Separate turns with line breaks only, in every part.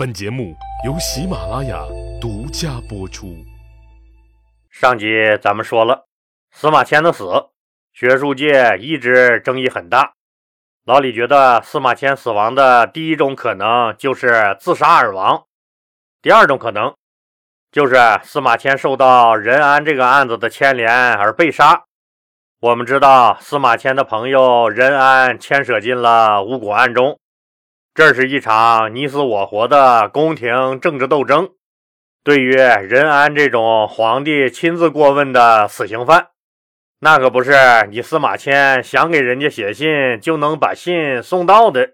本节目由喜马拉雅独家播出。
上集咱们说了，司马迁的死，学术界一直争议很大。老李觉得司马迁死亡的第一种可能就是自杀而亡，第二种可能就是司马迁受到任安这个案子的牵连而被杀。我们知道司马迁的朋友任安牵涉进了巫蛊案中，这是一场你死我活的宫廷政治斗争。对于任安这种皇帝亲自过问的死刑犯，那可不是你司马迁想给人家写信就能把信送到的。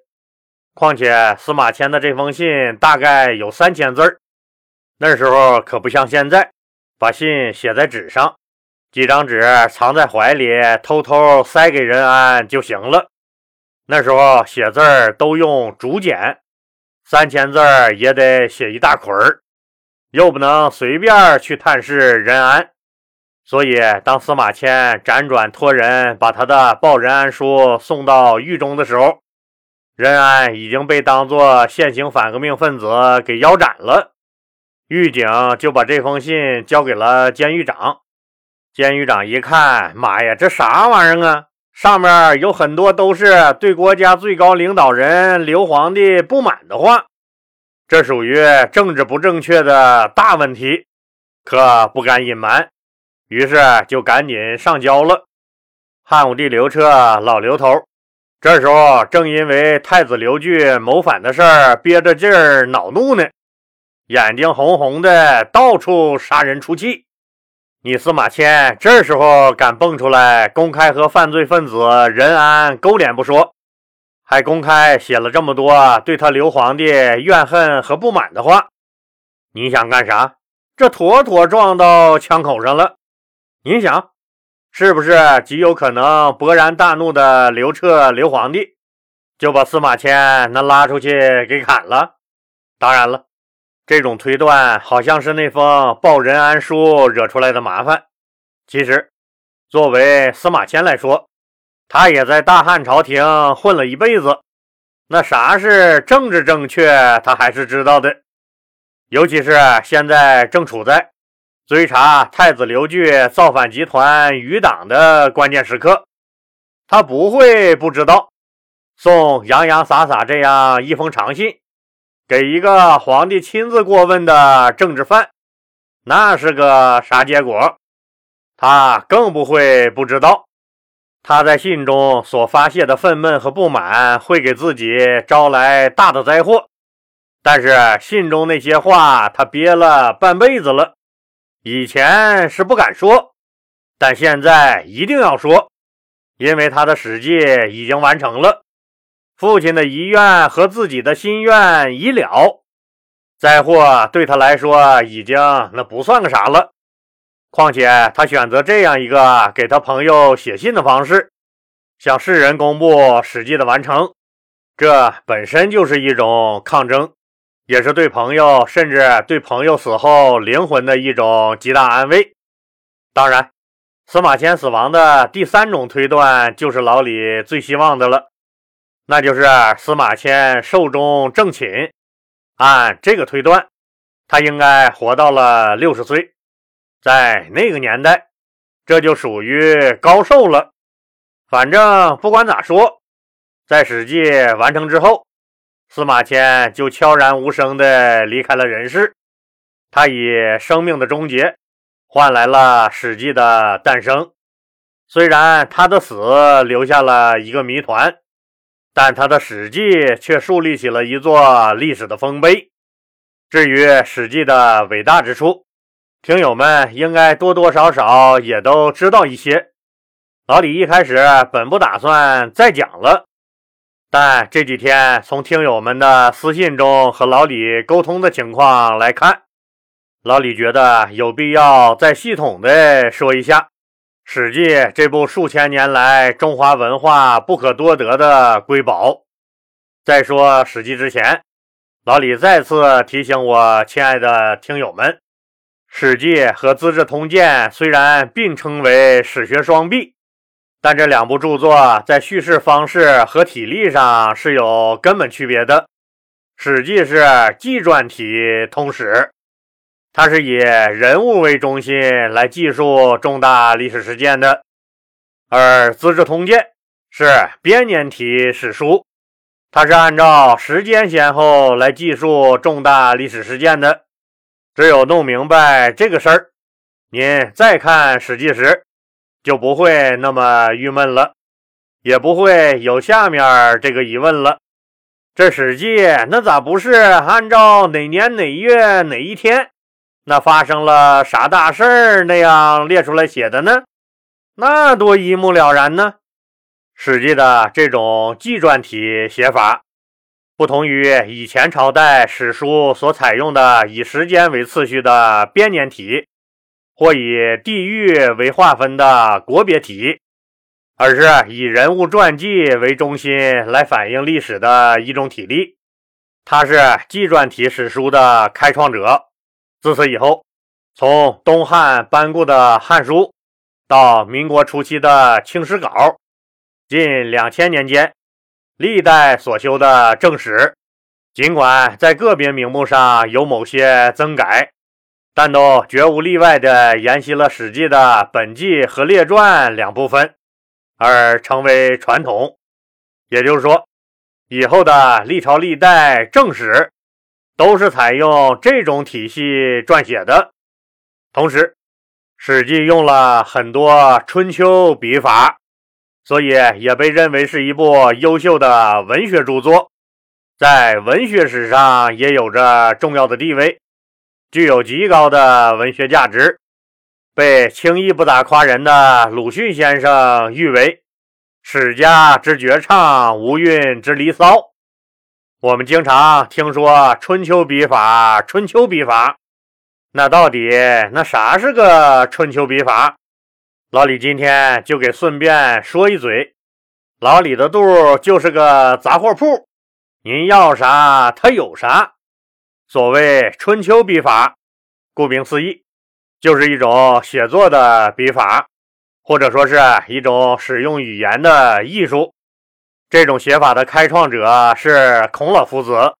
况且司马迁的这封信大概有三千字儿，那时候可不像现在，把信写在纸上，几张纸藏在怀里，偷偷塞给任安就行了。那时候写字儿都用竹简，三千字也得写一大捆儿。又不能随便去探视任安，所以当司马迁辗转托人把他的报任安书送到狱中的时候，任安已经被当作现行反革命分子给腰斩了。狱警就把这封信交给了监狱长。监狱长一看，妈呀，这啥玩意儿啊？上面有很多都是对国家最高领导人刘皇帝不满的话。这属于政治不正确的大问题，可不敢隐瞒，于是就赶紧上交了。汉武帝刘彻老刘头，这时候正因为太子刘据谋反的事儿憋着劲儿恼怒呢，眼睛红红的，到处杀人出气。你司马迁这时候敢蹦出来，公开和犯罪分子任安勾连不说。还公开写了这么多对他刘皇帝怨恨和不满的话，你想干啥？这妥妥撞到枪口上了。您想，是不是极有可能勃然大怒的刘彻刘皇帝就把司马迁那拉出去给砍了？当然了，这种推断好像是那封报任安书惹出来的麻烦。其实，作为司马迁来说，他也在大汉朝廷混了一辈子，那啥是政治正确，他还是知道的。尤其是现在正处在追查太子刘据造反集团余党的关键时刻，他不会不知道送洋洋洒洒这样一封长信给一个皇帝亲自过问的政治犯，那是个啥结果？他更不会不知道。他在信中所发泄的愤懑和不满，会给自己招来大的灾祸。但是信中那些话，他憋了半辈子了。以前是不敢说，但现在一定要说，因为他的史记已经完成了，父亲的遗愿和自己的心愿已了，灾祸对他来说已经那不算个啥了。况且他选择这样一个给他朋友写信的方式，向世人公布《史记》的完成，这本身就是一种抗争，也是对朋友甚至对朋友死后灵魂的一种极大安慰。当然，司马迁死亡的第三种推断就是老李最希望的了，那就是司马迁寿终正寝。按这个推断，他应该活到了六十岁。在那个年代，这就属于高寿了。反正不管咋说，在《史记》完成之后，司马迁就悄然无声地离开了人世。他以生命的终结换来了《史记》的诞生。虽然他的死留下了一个谜团，但他的《史记》却树立起了一座历史的丰碑。至于《史记》的伟大之处，听友们应该多多少少也都知道一些。老李一开始本不打算再讲了，但这几天从听友们的私信中和老李沟通的情况来看，老李觉得有必要再系统的说一下《史记》这部数千年来中华文化不可多得的瑰宝。在说《史记》之前，老李再次提醒我亲爱的听友们。《史记》和《资治通鉴》虽然并称为史学双璧，但这两部著作在叙事方式和体例上是有根本区别的。《史记是纪传体通史，它是以人物为中心来记述重大历史事件的；而《资治通鉴》是编年体史书，它是按照时间先后来记述重大历史事件的。只有弄明白这个事儿，您再看《史记》时就不会那么郁闷了，也不会有下面这个疑问了。这《史记》那咋不是按照哪年哪月哪一天，那发生了啥大事儿那样列出来写的呢？那多一目了然呢！《史记》的这种纪传体写法，不同于以前朝代史书所采用的以时间为次序的编年体，或以地域为划分的国别体。而是以人物传记为中心来反映历史的一种体例，它是纪传体史书的开创者。自此以后，从东汉颁布的《汉书》到民国初期的《清史稿》，近两千年间，历代所修的正史，尽管在个别名目上有某些增改，但都绝无例外地沿袭了《史记》的本纪和列传两部分。而成为传统，也就是说，以后的历朝历代正史都是采用这种体系撰写的。同时，《史记》用了很多春秋笔法，所以也被认为是一部优秀的文学著作，在文学史上也有着重要的地位，具有极高的文学价值。被轻易不打夸人的鲁迅先生誉为“史家之绝唱，无韵之离骚”。我们经常听说春秋笔法，春秋笔法，那到底那啥是个春秋笔法？老李今天就给顺便说一嘴。老李的肚就是个杂货铺，您要啥他有啥。所谓春秋笔法，顾名思义。就是一种写作的笔法，或者说是一种使用语言的艺术。这种写法的开创者是孔老夫子，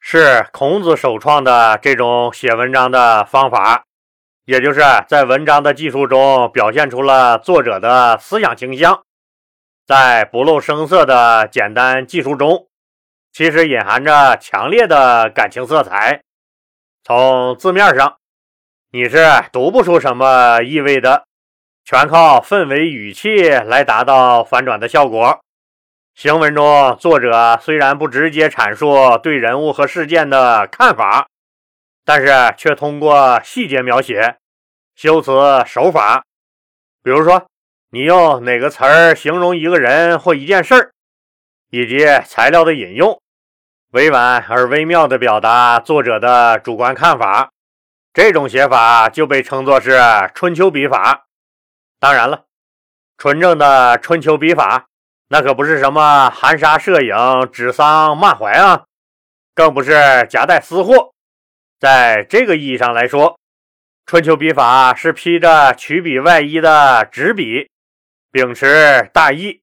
是孔子首创的这种写文章的方法，也就是在文章的技术中表现出了作者的思想倾向，在不露声色的简单技术中，其实隐含着强烈的感情色彩。从字面上。你是读不出什么意味的，全靠氛围语气来达到反转的效果。行文中，作者虽然不直接阐述对人物和事件的看法，但是却通过细节描写、修辞手法，比如说你用哪个词儿形容一个人或一件事儿，以及材料的引用，委婉而微妙地表达作者的主观看法。这种写法就被称作是春秋笔法。当然了，纯正的春秋笔法，那可不是什么含沙射影、指桑骂槐啊，更不是夹带私货。在这个意义上来说，春秋笔法是披着曲笔外衣的纸笔，秉持大义，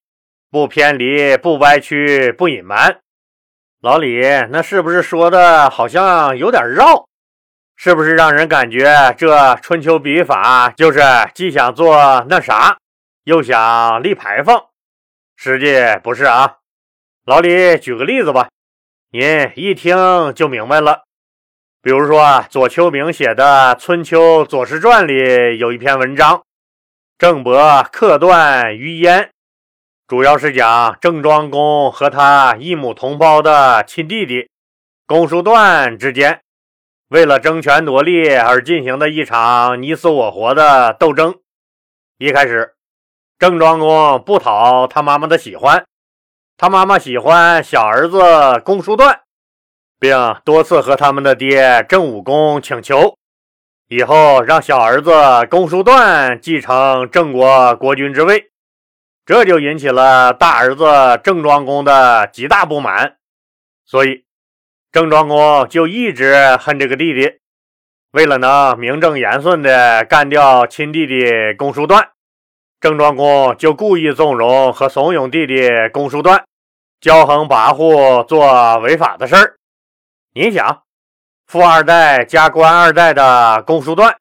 不偏离、不歪曲、不隐瞒。老李，那是不是说的好像有点绕？是不是让人感觉这春秋笔法就是既想做那啥，又想立牌坊？实际不是啊。老李举个例子吧，您一听就明白了。比如说左丘明写的《春秋左氏传》里有一篇文章《郑伯克段于鄢》，主要是讲郑庄公和他一母同胞的亲弟弟公叔段之间。为了争权夺利而进行的一场你死我活的斗争。一开始，郑庄公不讨他妈妈的喜欢，他妈妈喜欢小儿子公叔段，并多次和他们的爹郑武公请求，以后让小儿子公叔段继承郑国国君之位。这就引起了大儿子郑庄公的极大不满，所以。郑庄公就一直恨这个弟弟，为了能名正言顺地干掉亲弟弟公叔段，郑庄公就故意纵容和怂恿弟弟公叔段，骄横跋扈做违法的事儿。你想，富二代加官二代的公叔段，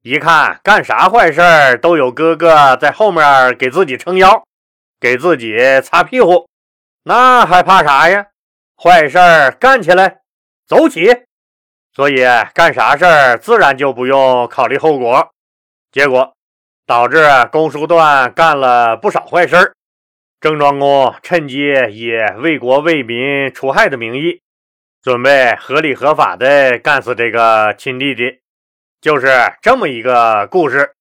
一看干啥坏事儿都有哥哥在后面给自己撑腰，给自己擦屁股，那还怕啥呀？坏事儿干起来，走起！所以干啥事儿自然就不用考虑后果。结果导致公叔段干了不少坏事儿。郑庄公趁机以为国为民除害的名义，准备合理合法的干死这个亲弟弟，就是这么一个故事。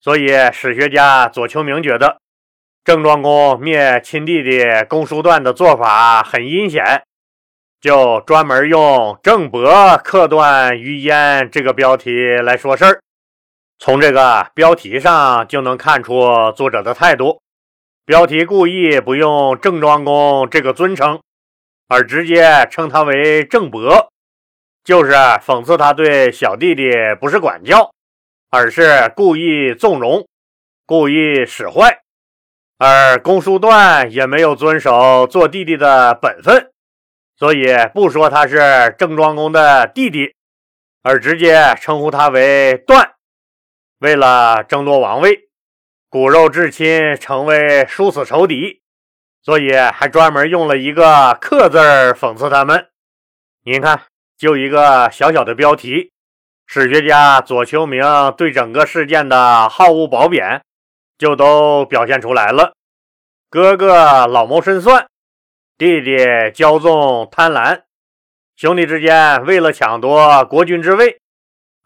所以史学家左丘明觉得，郑庄公灭亲弟弟公叔段的做法很阴险，就专门用“郑伯克段于鄢”这个标题来说事儿。从这个标题上就能看出作者的态度。标题故意不用郑庄公这个尊称，而直接称他为郑伯，就是讽刺他对小弟弟不是管教，而是故意纵容、故意使坏。而公叔段也没有遵守做弟弟的本分，所以不说他是郑庄公的弟弟，而直接称呼他为段，为了争夺王位。骨肉至亲，成为殊死仇敌，所以还专门用了一个“克”字讽刺他们。您看，就一个小小的标题，史学家左丘明对整个事件的好恶褒贬就都表现出来了。哥哥老谋深算，弟弟骄纵贪婪，兄弟之间为了抢夺国君之位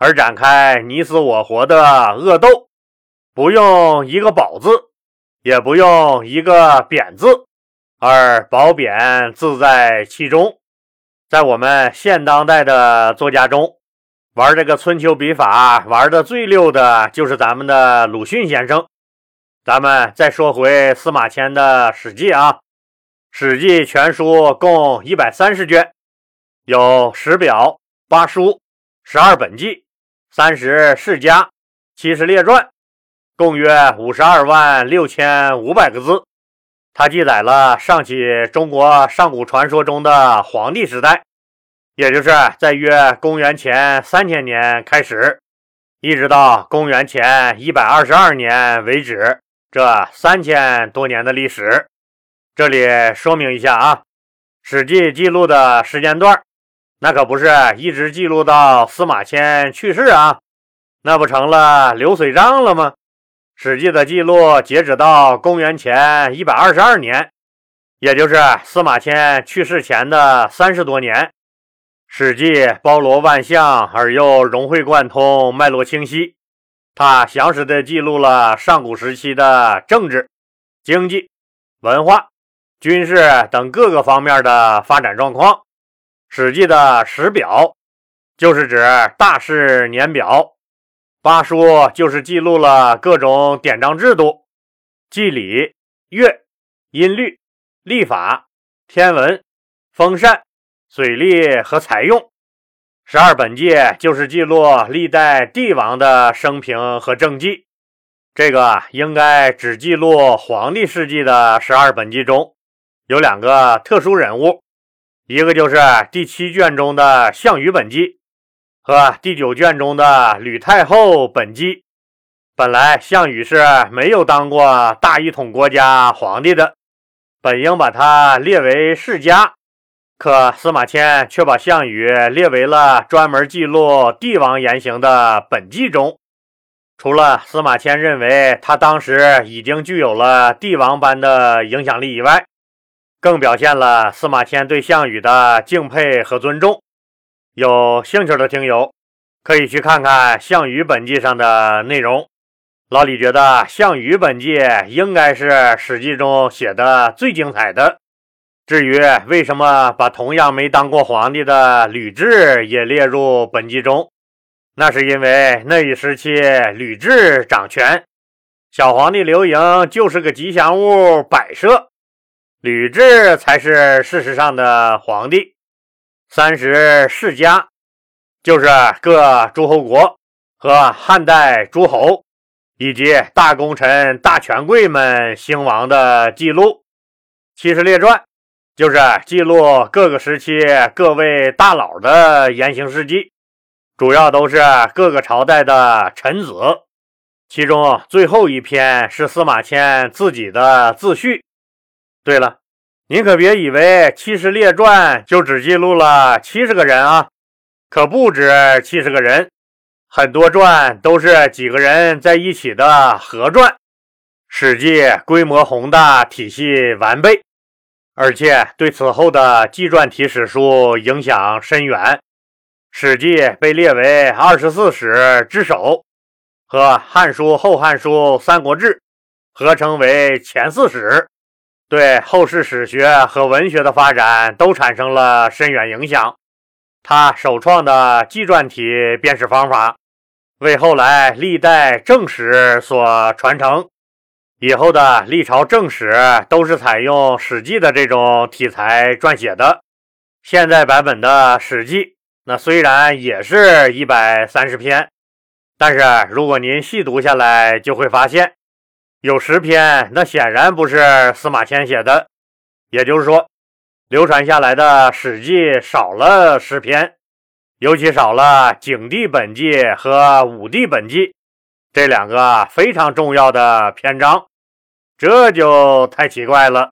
而展开你死我活的恶斗。不用一个褒字，也不用一个贬字，而褒贬自在其中。在我们现当代的作家中，玩这个春秋笔法玩的最溜的就是咱们的鲁迅先生。咱们再说回司马迁的《史记》啊，《史记》全书共一百三十卷，有十表、八书、十二本纪、三十世家、七十列传。共约五十二万六千五百个字，它记载了上起中国上古传说中的黄帝时代，也就是在约公元前三千年开始，一直到公元前一百二十二年为止，这三千多年的历史。这里说明一下啊，《史记》记录的时间段，那可不是一直记录到司马迁去世啊，那不成了流水账了吗？《史记》的记录截止到公元前一百二十二年，也就是司马迁去世前的三十多年。《史记》包罗万象，而又融会贯通，脉络清晰。它详实地记录了上古时期的政治、经济、文化、军事等各个方面的发展状况。《史记》的史表就是指大事年表。八书就是记录了各种典章制度、祭礼、乐、音律、历法、天文、风扇、水利和财用。十二本纪就是记录历代帝王的生平和政绩。这个应该只记录皇帝事迹的十二本纪中有两个特殊人物，一个就是第七卷中的项羽本纪。和第九卷中的吕太后本纪，本来项羽是没有当过大一统国家皇帝的，本应把他列为世家，可司马迁却把项羽列为了专门记录帝王言行的本纪中。除了司马迁认为他当时已经具有了帝王般的影响力以外，更表现了司马迁对项羽的敬佩和尊重。有兴趣的听友可以去看看《项羽本纪》上的内容。老李觉得《项羽本纪》应该是《史记》中写的最精彩的。至于为什么把同样没当过皇帝的吕雉也列入本纪中，那是因为那一时期吕雉掌权，小皇帝刘盈就是个吉祥物摆设，吕雉才是事实上的皇帝。三十世家，就是各诸侯国和汉代诸侯以及大功臣、大权贵们兴亡的记录。七十列传，就是记录各个时期各位大佬的言行事迹，主要都是各个朝代的臣子。其中最后一篇是司马迁自己的自序。对了，您可别以为《七十列传》就只记录了七十个人啊，可不止七十个人，很多传都是几个人在一起的合传。《史记》规模宏大，体系完备，而且对此后的纪传体史书影响深远，《史记》被列为二十四史之首。和《汉书》《后汉书》《三国志》合称为前四史，对后世史学和文学的发展都产生了深远影响。他首创的纪传体编史方法，为后来历代正史所传承。以后的历朝正史都是采用《史记》的这种题材撰写的。现在版本的《史记》，那虽然也是一百三十篇。但是，如果您细读下来，就会发现有十篇，那显然不是司马迁写的。也就是说，流传下来的《史记》少了十篇，尤其少了《景帝本纪》和《武帝本纪》这两个非常重要的篇章，这就太奇怪了。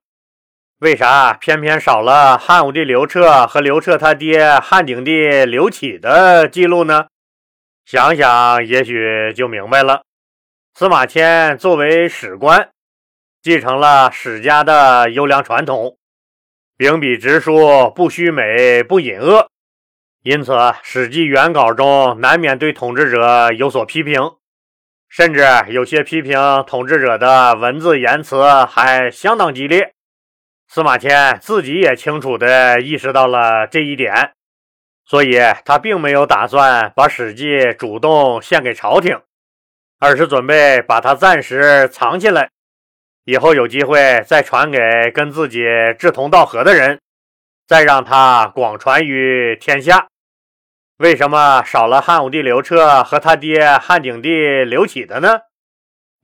为啥偏偏少了汉武帝刘彻和刘彻他爹汉景帝刘启的记录呢？想想，也许就明白了。司马迁作为史官，继承了史家的优良传统，秉笔直书，不虚美，不隐恶。因此，《史记》原稿中难免对统治者有所批评，甚至有些批评统治者的文字言辞还相当激烈。司马迁自己也清楚地意识到了这一点。所以，他并没有打算把《史记》主动献给朝廷，而是准备把它暂时藏起来，以后有机会再传给跟自己志同道合的人，再让他广传于天下。为什么少了汉武帝刘彻和他爹汉景帝刘启的呢？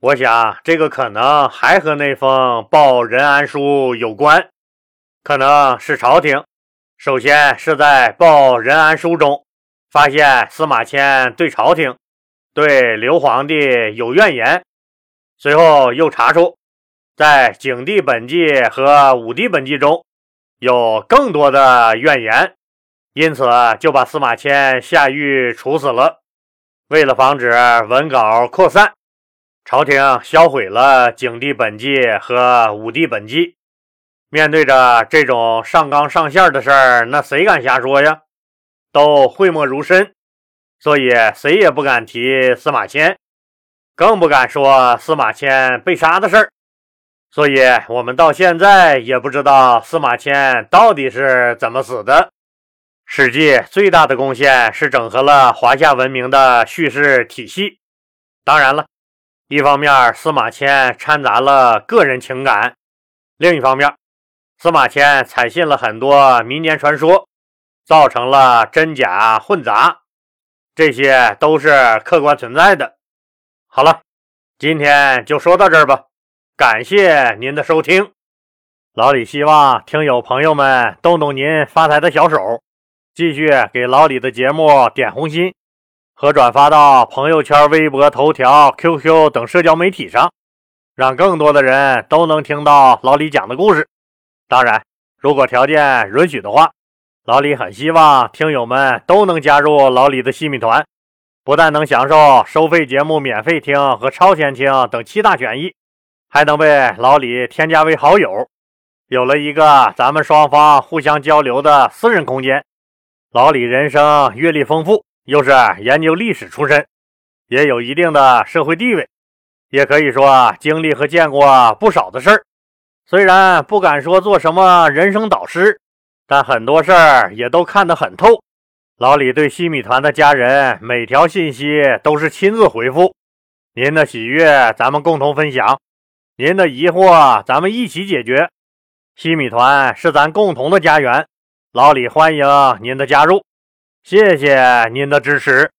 我想，这个可能还和那封报任安书有关，可能是朝廷。首先是在报任安书中发现司马迁对朝廷、对刘皇帝有怨言，随后又查出在景帝本纪和武帝本纪中有更多的怨言，因此就把司马迁下狱处死了。为了防止文稿扩散，朝廷销毁了景帝本纪和武帝本纪。面对着这种上纲上线的事儿，那谁敢瞎说呀？都讳莫如深，所以谁也不敢提司马迁，更不敢说司马迁被杀的事儿。所以，我们到现在也不知道司马迁到底是怎么死的。《史记》最大的贡献是整合了华夏文明的叙事体系。当然了，一方面司马迁掺杂了个人情感，另一方面。司马迁采信了很多民间传说，造成了真假混杂，这些都是客观存在的。好了，今天就说到这儿吧，感谢您的收听。老李希望听友朋友们动动您发财的小手，继续给老李的节目点红心和转发到朋友圈、微博、头条、QQ 等社交媒体上，让更多的人都能听到老李讲的故事。当然，如果条件允许的话，老李很希望听友们都能加入老李的西米团，不但能享受收费节目免费听和超前听等七大权益，还能被老李添加为好友，有了一个咱们双方互相交流的私人空间。老李人生阅历丰富，又是研究历史出身，也有一定的社会地位，也可以说经历和见过不少的事儿。虽然不敢说做什么人生导师，但很多事儿也都看得很透。老李对西米团的家人每条信息都是亲自回复。您的喜悦咱们共同分享，您的疑惑咱们一起解决。西米团是咱共同的家园，老李欢迎您的加入，谢谢您的支持。